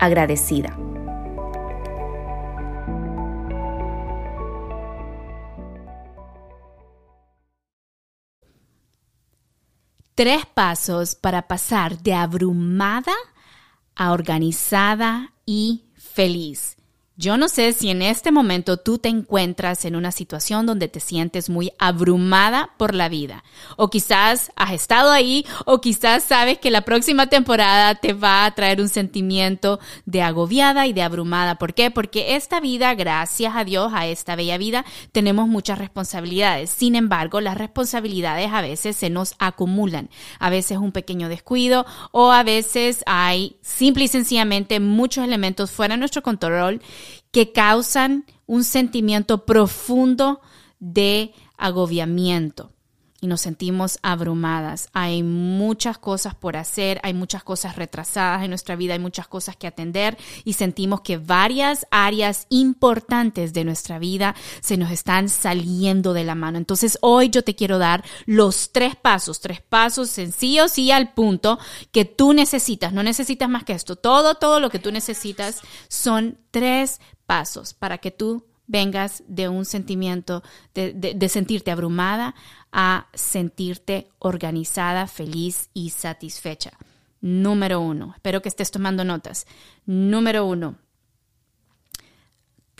agradecida. Tres pasos para pasar de abrumada a organizada y feliz. Yo no sé si en este momento tú te encuentras en una situación donde te sientes muy abrumada por la vida. O quizás has estado ahí o quizás sabes que la próxima temporada te va a traer un sentimiento de agobiada y de abrumada. ¿Por qué? Porque esta vida, gracias a Dios, a esta bella vida, tenemos muchas responsabilidades. Sin embargo, las responsabilidades a veces se nos acumulan. A veces un pequeño descuido o a veces hay simple y sencillamente muchos elementos fuera de nuestro control que causan un sentimiento profundo de agobiamiento y nos sentimos abrumadas. Hay muchas cosas por hacer, hay muchas cosas retrasadas en nuestra vida, hay muchas cosas que atender y sentimos que varias áreas importantes de nuestra vida se nos están saliendo de la mano. Entonces hoy yo te quiero dar los tres pasos, tres pasos sencillos y al punto que tú necesitas. No necesitas más que esto. Todo, todo lo que tú necesitas son tres pasos para que tú vengas de un sentimiento de, sentirte abrumada a sentirte organizada, feliz y satisfecha. Número uno, espero que estés tomando notas. Número uno,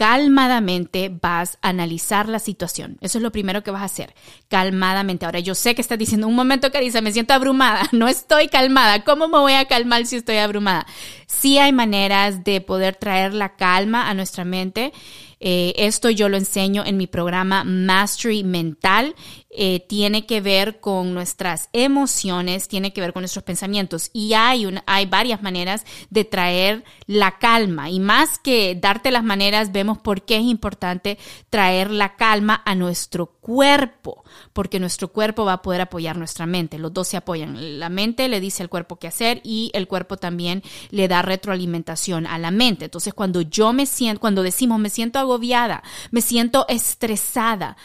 calmadamente vas a analizar la situación. Eso es lo primero que vas a hacer, calmadamente. Ahora, yo sé que estás diciendo, un momento, Carisa, me siento abrumada, no estoy calmada. ¿Cómo me voy a calmar si estoy abrumada? Sí hay maneras de poder traer la calma a nuestra mente eh, esto yo lo enseño en mi programa Mastery Mental. Eh, tiene que ver con nuestras emociones, tiene que ver con nuestros pensamientos. Y hay, hay varias maneras de traer la calma. Y más que darte las maneras, vemos por qué es importante traer la calma a nuestro cuerpo, porque nuestro cuerpo va a poder apoyar nuestra mente. Los dos se apoyan. La mente le dice al cuerpo qué hacer y el cuerpo también le da retroalimentación a la mente. Entonces, cuando yo me siento, cuando decimos me siento agobiada, me siento estresada,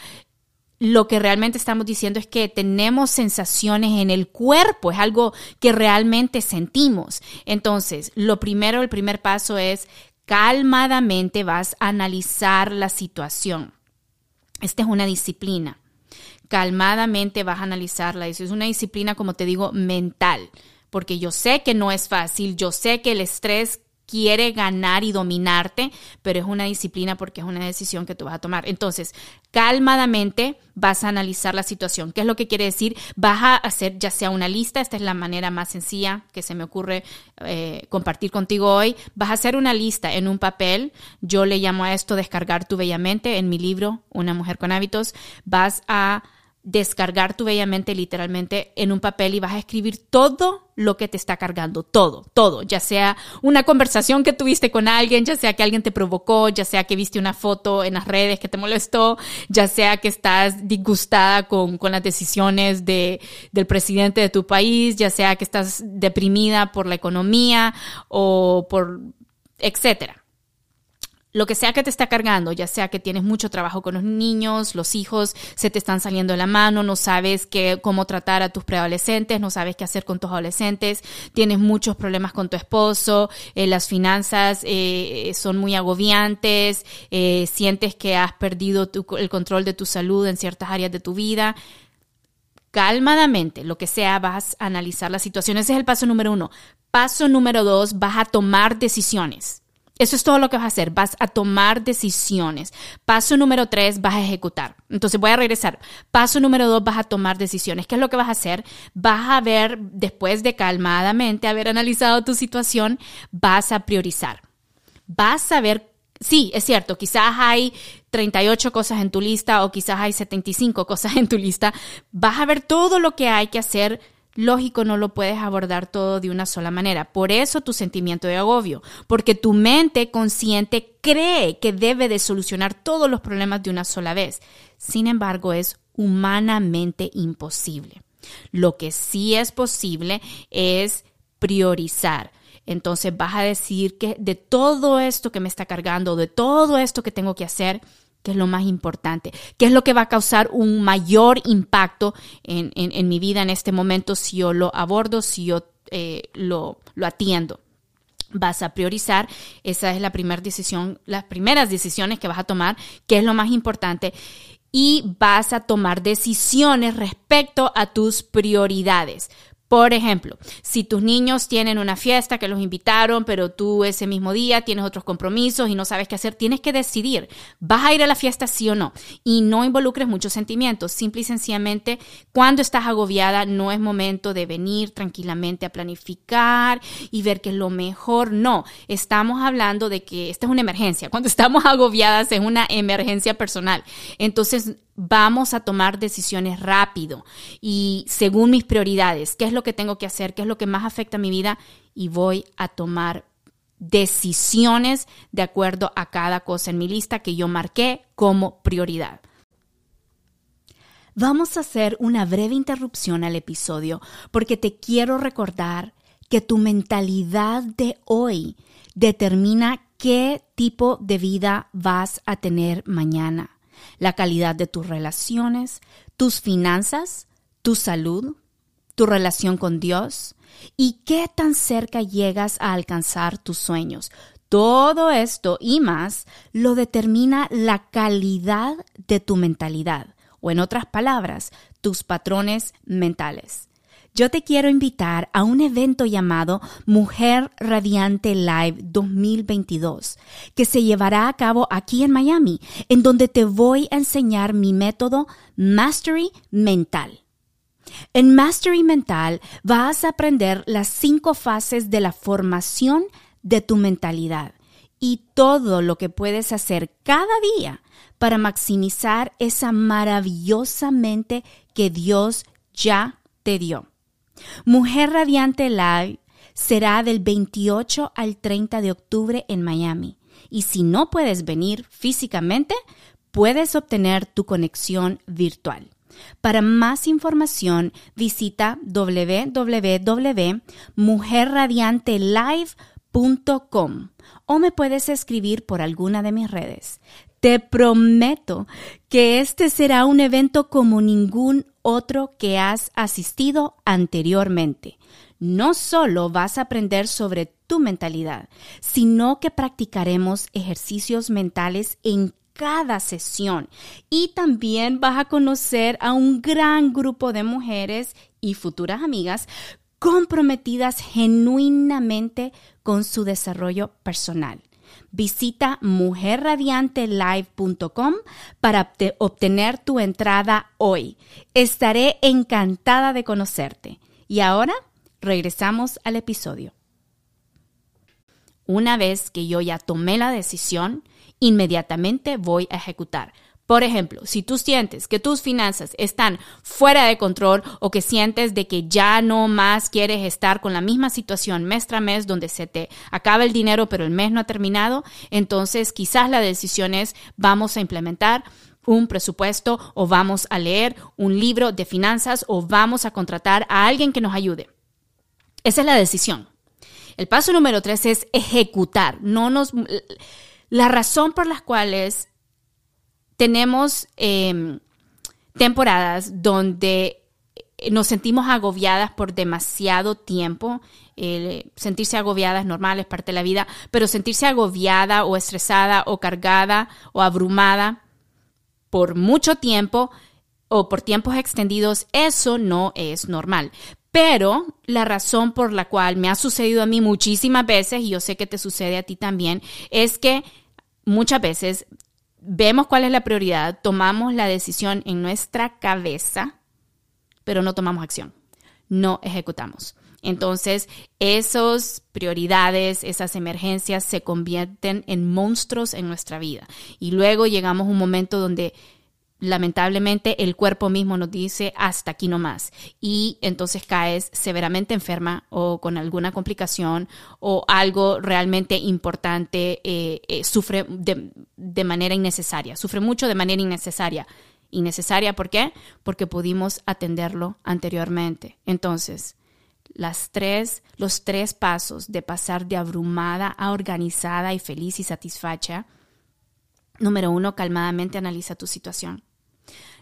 lo que realmente estamos diciendo es que tenemos sensaciones en el cuerpo, es algo que realmente sentimos. Entonces, lo primero, el primer paso es calmadamente vas a analizar la situación. Esta es una disciplina. Calmadamente vas a analizarla. Es una disciplina, como te digo, mental porque yo sé que no es fácil, yo sé que el estrés quiere ganar y dominarte, pero es una disciplina porque es una decisión que tú vas a tomar. Entonces, calmadamente vas a analizar la situación. ¿Qué es lo que quiere decir? Vas a hacer ya sea una lista, esta es la manera más sencilla que se me ocurre eh, compartir contigo hoy. Vas a hacer una lista en un papel. Yo le llamo a esto descargar tu bellamente en mi libro, Una mujer con hábitos. Vas a descargar tu bellamente literalmente en un papel y vas a escribir todo lo que te está cargando, todo, todo, ya sea una conversación que tuviste con alguien, ya sea que alguien te provocó, ya sea que viste una foto en las redes que te molestó, ya sea que estás disgustada con, con las decisiones de, del presidente de tu país, ya sea que estás deprimida por la economía o por, etcétera lo que sea que te está cargando, ya sea que tienes mucho trabajo con los niños, los hijos se te están saliendo de la mano, no sabes qué, cómo tratar a tus preadolescentes, no sabes qué hacer con tus adolescentes, tienes muchos problemas con tu esposo, eh, las finanzas eh, son muy agobiantes, eh, sientes que has perdido el control de tu salud en ciertas áreas de tu vida calmadamente, lo que sea, vas a analizar la situación. Ese es el paso número uno. Paso número dos, vas a tomar decisiones. Eso es todo lo que vas a hacer. Vas a tomar decisiones. Paso número tres, vas a ejecutar. Entonces voy a regresar. Paso número dos, vas a tomar decisiones. ¿Qué es lo que vas a hacer? Vas a ver, después de calmadamente haber analizado tu situación, vas a priorizar. Vas a ver, sí, es cierto, quizás hay 38 cosas en tu lista o quizás hay 75 cosas en tu lista. Vas a ver todo lo que hay que hacer lógico no lo puedes abordar todo de una sola manera. Por eso tu sentimiento de agobio, porque tu mente consciente cree que debe de solucionar todos los problemas de una sola vez. Sin embargo, es humanamente imposible. Lo que sí es posible es priorizar. Entonces vas a decir que de todo esto que me está cargando, de todo esto que tengo que hacer, ¿Qué es lo más importante? ¿Qué es lo que va a causar un mayor impacto en, mi vida en este momento si yo lo abordo, si yo eh, lo, lo atiendo? vas a priorizar. Esa es la primera decisión, las primeras decisiones que vas a tomar, qué es lo más importante. Y vas a tomar decisiones respecto a tus prioridades. Por ejemplo, si tus niños tienen una fiesta que los invitaron, pero tú ese mismo día tienes otros compromisos y no sabes qué hacer, tienes que decidir, ¿vas a ir a la fiesta sí o no? Y no involucres muchos sentimientos. Simple y sencillamente, cuando estás agobiada, no es momento de venir tranquilamente a planificar y ver qué es lo mejor. No, estamos hablando de que esta es una emergencia. Cuando estamos agobiadas es una emergencia personal. Entonces, vamos a tomar decisiones rápido y según mis prioridades, qué es lo que tengo que hacer, qué es lo que más afecta a mi vida y voy a tomar decisiones de acuerdo a cada cosa en mi lista que yo marqué como prioridad. Vamos a hacer una breve interrupción al episodio porque te quiero recordar que tu mentalidad de hoy determina qué tipo de vida vas a tener mañana la calidad de tus relaciones, tus finanzas, tu salud, tu relación con Dios y qué tan cerca llegas a alcanzar tus sueños. Todo esto y más lo determina la calidad de tu mentalidad o en otras palabras, tus patrones mentales yo te quiero invitar a un evento llamado Mujer Radiante Live 2022, que se llevará a cabo aquí en Miami, en donde te voy a enseñar mi método Mastery Mental. En Mastery Mental vas a aprender las cinco fases de la formación de tu mentalidad y todo lo que puedes hacer cada día para maximizar esa maravillosa mente que Dios ya te dio. Mujer Radiante Live será del 28 al 30 de octubre en Miami. Y si no puedes venir físicamente, puedes obtener tu conexión virtual. Para más información, visita www.mujerradiantelive.com o me puedes escribir por alguna de mis redes. Te prometo que este será un evento como ningún otro que has asistido anteriormente. No solo vas a aprender sobre tu mentalidad, sino que practicaremos ejercicios mentales en cada sesión y también vas a conocer a un gran grupo de mujeres y futuras amigas comprometidas genuinamente con su desarrollo personal. Visita mujerradiantelive.com para obtener tu entrada hoy. Estaré encantada de conocerte. Y ahora regresamos al episodio. Una vez que yo ya tomé la decisión, inmediatamente voy a ejecutar. Por ejemplo, si tú sientes que tus finanzas están fuera de control o que sientes de que ya no más quieres estar con la misma situación mes tras mes donde se te acaba el dinero pero el mes no ha terminado, entonces quizás la decisión es vamos a implementar un presupuesto o vamos a leer un libro de finanzas o vamos a contratar a alguien que nos ayude. Esa es la decisión. El paso número tres es ejecutar. No nos La razón por las cuales tenemos em, temporadas donde nos sentimos agobiadas por demasiado tiempo. sentirse agobiada es normal, es parte de la vida, pero sentirse agobiada o estresada o cargada o abrumada por mucho tiempo o por tiempos extendidos, eso no es normal. Pero la razón por la cual me ha sucedido a mí muchísimas veces, y yo sé que te sucede a ti también, es que muchas veces vemos cuál es la prioridad, tomamos la decisión en nuestra cabeza, pero no tomamos acción, no ejecutamos. Entonces, esas prioridades, esas emergencias se convierten en monstruos en nuestra vida. Y luego llegamos a un momento donde lamentablemente el cuerpo mismo nos dice hasta aquí no más y entonces caes severamente enferma o con alguna complicación o algo realmente importante eh, eh, sufre de, manera innecesaria, sufre mucho de manera innecesaria. Innecesaria, ¿por qué? Porque pudimos atenderlo anteriormente. Entonces, las tres, los tres pasos de pasar de abrumada a organizada y feliz y satisfecha. Número uno, calmadamente analiza tu situación.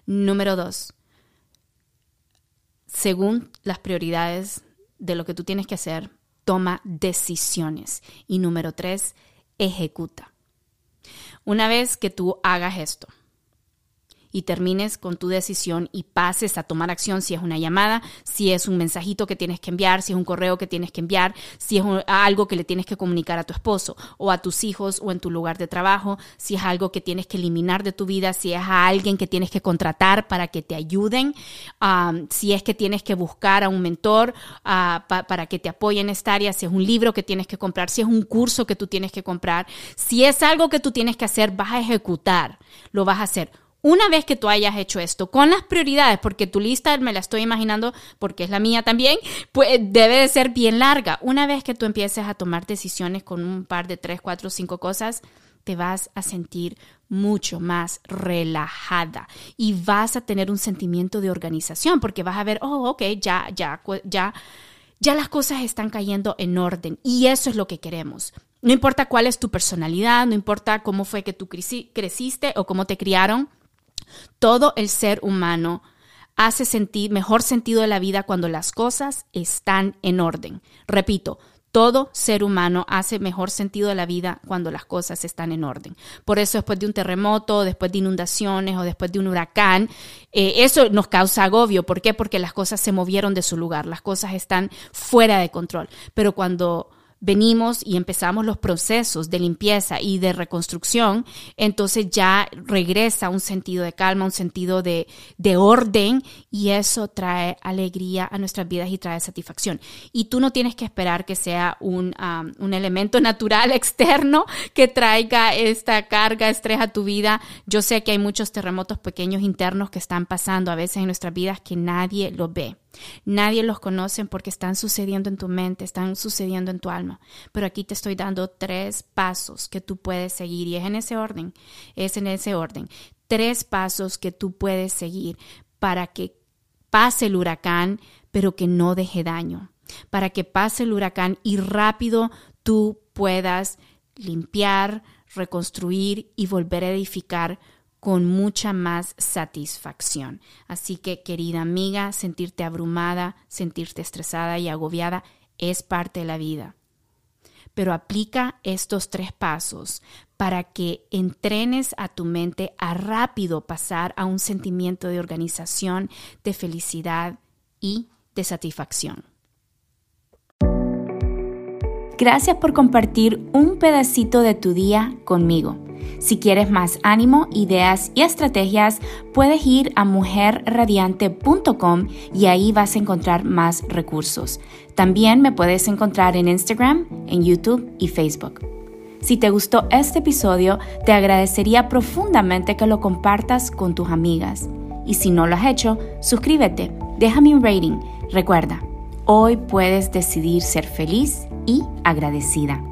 Número dos, según las prioridades de lo que tú tienes que hacer, toma decisiones. Y número tres, ejecuta. Una vez que tú hagas esto, y termines con tu decisión y pases a tomar acción si es una llamada, si es un mensajito que tienes que enviar, si es un correo que tienes que enviar, si es algo que le tienes que comunicar a tu esposo o a tus hijos o en tu lugar de trabajo, si es algo que tienes que eliminar de tu vida, si es a alguien que tienes que contratar para que te ayuden, si es que tienes que buscar a un mentor ah, para que te apoye en esta área, si es un libro que tienes que comprar, si es un curso que tú tienes que comprar, si es algo que tú tienes que hacer, vas a ejecutar, lo vas a hacer una vez que tú hayas hecho esto, con las prioridades, porque tu lista me la estoy imaginando, porque es la mía también, pues debe de ser bien larga. Una vez que tú empieces a tomar decisiones con un par de tres, cuatro, cinco cosas, te vas a sentir mucho más relajada y vas a tener un sentimiento de organización, porque vas a ver, oh, ok, ya, ya, ya, ya las cosas están cayendo en orden y eso es lo que queremos. No importa cuál es tu personalidad, no importa cómo fue que tú creciste o cómo te criaron, todo el ser humano hace sentir mejor sentido de la vida cuando las cosas están en orden. Repito, todo ser humano hace mejor sentido de la vida cuando las cosas están en orden. Por eso después de un terremoto, después de inundaciones o después de un huracán, eh, eso nos causa agobio. ¿Por qué? Porque las cosas se movieron de su lugar, las cosas están fuera de control. Pero cuando venimos y empezamos los procesos de limpieza y de reconstrucción, entonces ya regresa un sentido de calma, un sentido de, orden y eso trae alegría a nuestras vidas y trae satisfacción. Y tú no tienes que esperar que sea un, un elemento natural externo que traiga esta carga, estrés a tu vida. Yo sé que hay muchos terremotos pequeños internos que están pasando a veces en nuestras vidas que nadie los ve. Nadie los conoce porque están sucediendo en tu mente, están sucediendo en tu alma. Pero aquí te estoy dando tres pasos que tú puedes seguir y es en ese orden, es en ese orden. Tres pasos que tú puedes seguir para que pase el huracán, pero que no deje daño. Para que pase el huracán y rápido tú puedas limpiar, reconstruir y volver a edificar con mucha más satisfacción. Así que, querida amiga, sentirte abrumada, sentirte estresada y agobiada es parte de la vida. Pero aplica estos tres pasos para que entrenes a tu mente a rápido pasar a un sentimiento de organización, de felicidad y de satisfacción. Gracias por compartir un pedacito de tu día conmigo. Si quieres más ánimo, ideas y estrategias, puedes ir a mujerradiante.com y ahí vas a encontrar más recursos. También me puedes encontrar en Instagram, en YouTube y Facebook. Si te gustó este episodio, te agradecería profundamente que lo compartas con tus amigas. Y si no lo has hecho, suscríbete, déjame un rating. Recuerda, hoy puedes decidir ser feliz y agradecida.